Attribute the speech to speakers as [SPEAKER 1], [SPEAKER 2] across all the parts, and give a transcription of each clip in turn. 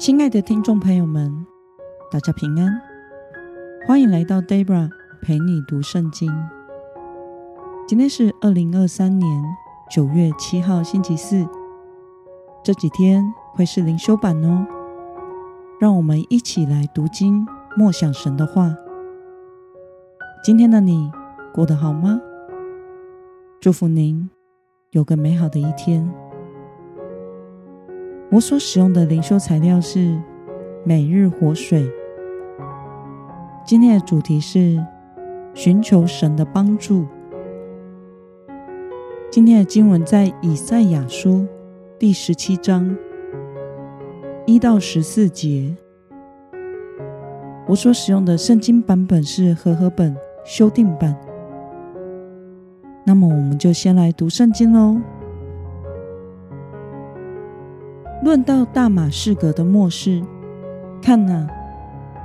[SPEAKER 1] 亲爱的听众朋友们，大家平安，欢迎来到 Debra 陪你读圣经。今天是二零二三年九月七号，星期四。这几天会是灵修版哦，让我们一起来读经，默想神的话。今天的你过得好吗？祝福您有个美好的一天。我所使用的灵修材料是每日活水。今天的主题是寻求神的帮助。今天的经文在以赛亚书第十七章一到十四节。我所使用的圣经版本是和合本修订版。那么，我们就先来读圣经喽。论到大马士革的末世，看哪，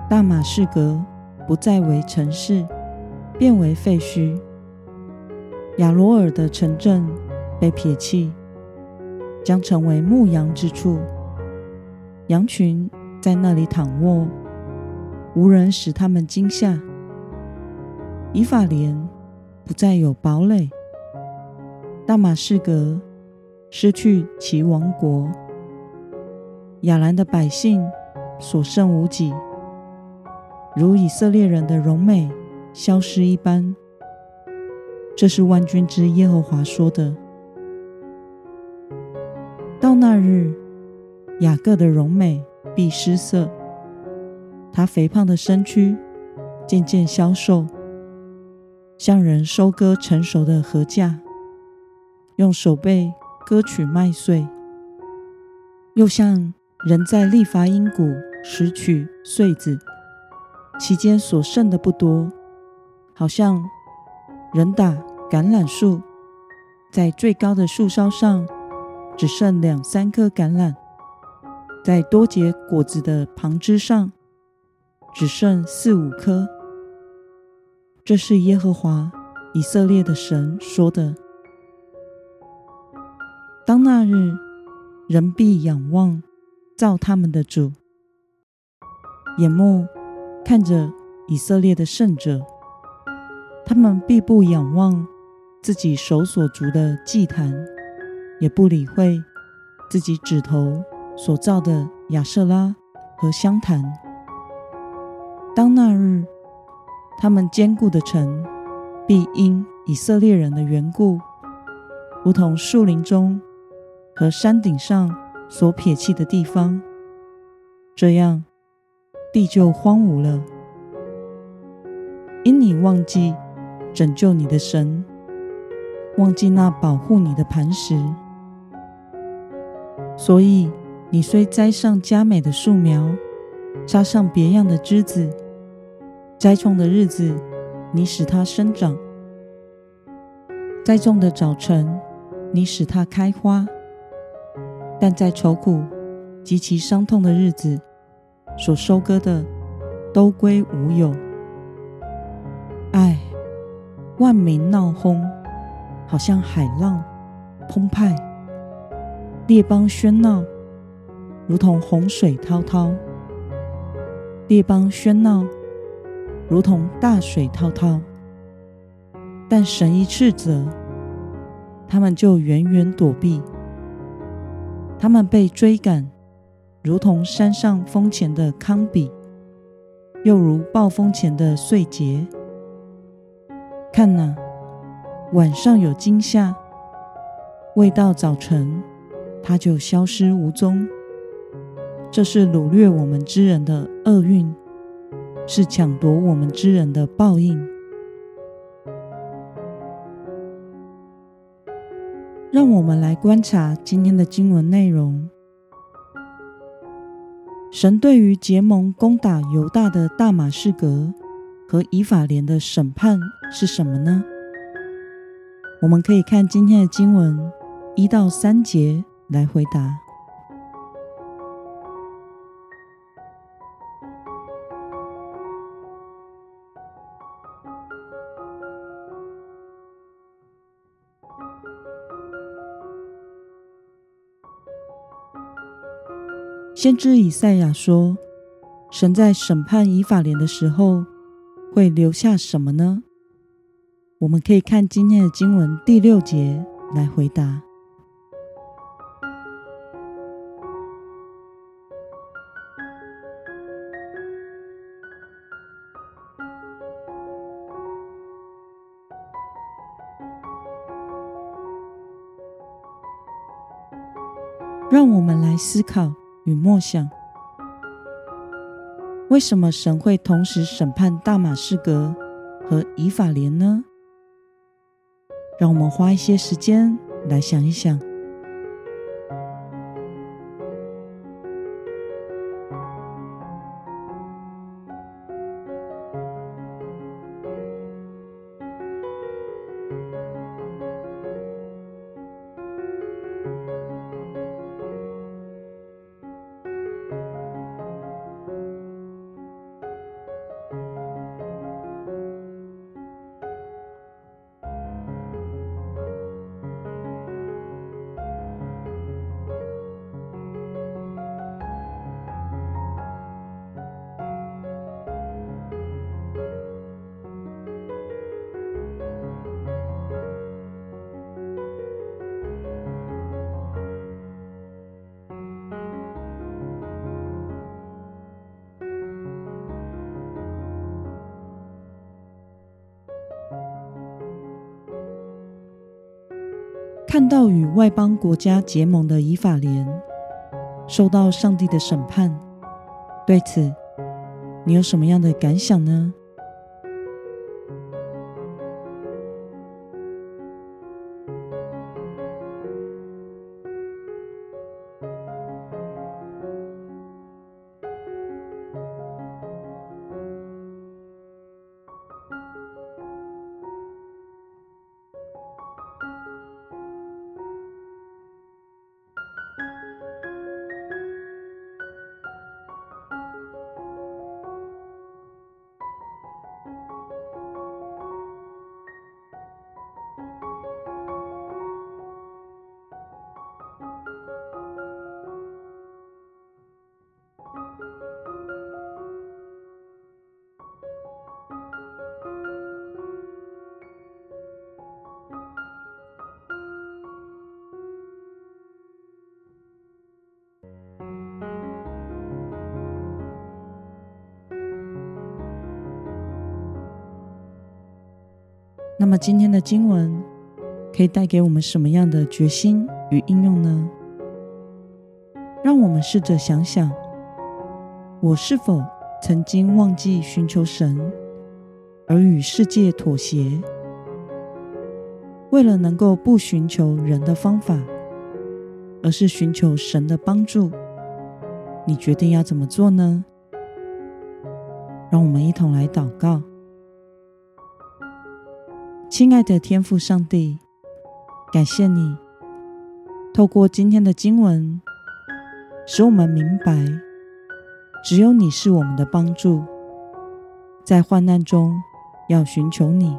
[SPEAKER 1] 大马士革不再为城市，变为废墟。亚罗尔的城镇被撇弃，将成为牧羊之处，羊群在那里躺卧，无人使他们惊吓。以法莲不再有堡垒，大马士革失去其王国。亚兰的百姓所剩无几，如以色列人的荣美消失一般。这是万军之耶和华说的。到那日，雅各的荣美必失色，他肥胖的身躯渐渐消瘦，像人收割成熟的禾稼，用手背割取麦穗，又像。人在利乏音谷拾取穗子，其间所剩的不多，好像人打橄榄树，在最高的树梢上只剩两三颗橄榄，在多结果子的旁枝上只剩四五颗。这是耶和华以色列的神说的。当那日，人必仰望。造他们的主，眼目看着以色列的圣者，他们必不仰望自己手所足的祭坛，也不理会自己指头所造的亚舍拉和香坛。当那日，他们坚固的城必因以色列人的缘故，如同树林中和山顶上。所撇弃的地方，这样地就荒芜了。因你忘记拯救你的神，忘记那保护你的磐石，所以你虽栽上佳美的树苗，插上别样的枝子，栽种的日子，你使它生长；栽种的早晨，你使它开花。但在愁苦及其伤痛的日子，所收割的都归无有。唉，万民闹哄，好像海浪澎湃；列邦喧闹，如同洪水滔滔；列邦喧闹，如同大水滔滔。但神一斥责，他们就远远躲避。他们被追赶，如同山上风前的糠秕，又如暴风前的碎秸。看呐，晚上有惊吓，未到早晨，它就消失无踪。这是掳掠我们之人的厄运，是抢夺我们之人的报应。让我们来观察今天的经文内容。神对于结盟攻打犹大的大马士革和以法莲的审判是什么呢？我们可以看今天的经文一到三节来回答。先知以赛亚说：“神在审判以法莲的时候，会留下什么呢？”我们可以看今天的经文第六节来回答。让我们来思考与默想：为什么神会同时审判大马士革和以法莲呢？让我们花一些时间来想一想。看到与外邦国家结盟的以法莲受到上帝的审判，对此你有什么样的感想呢？那么今天的经文可以带给我们什么样的决心与应用呢？让我们试着想想，我是否曾经忘记寻求神，而与世界妥协？为了能够不寻求人的方法，而是寻求神的帮助，你决定要怎么做呢？让我们一同来祷告。亲爱的天父上帝，感谢你透过今天的经文，使我们明白，只有你是我们的帮助，在患难中要寻求你，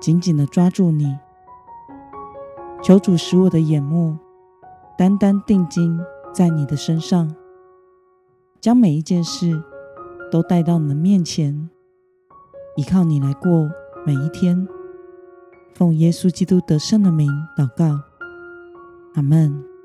[SPEAKER 1] 紧紧的抓住你。求主使我的眼目单单定睛在你的身上，将每一件事都带到你的面前，依靠你来过每一天。奉耶稣基督得胜的名祷告，阿门。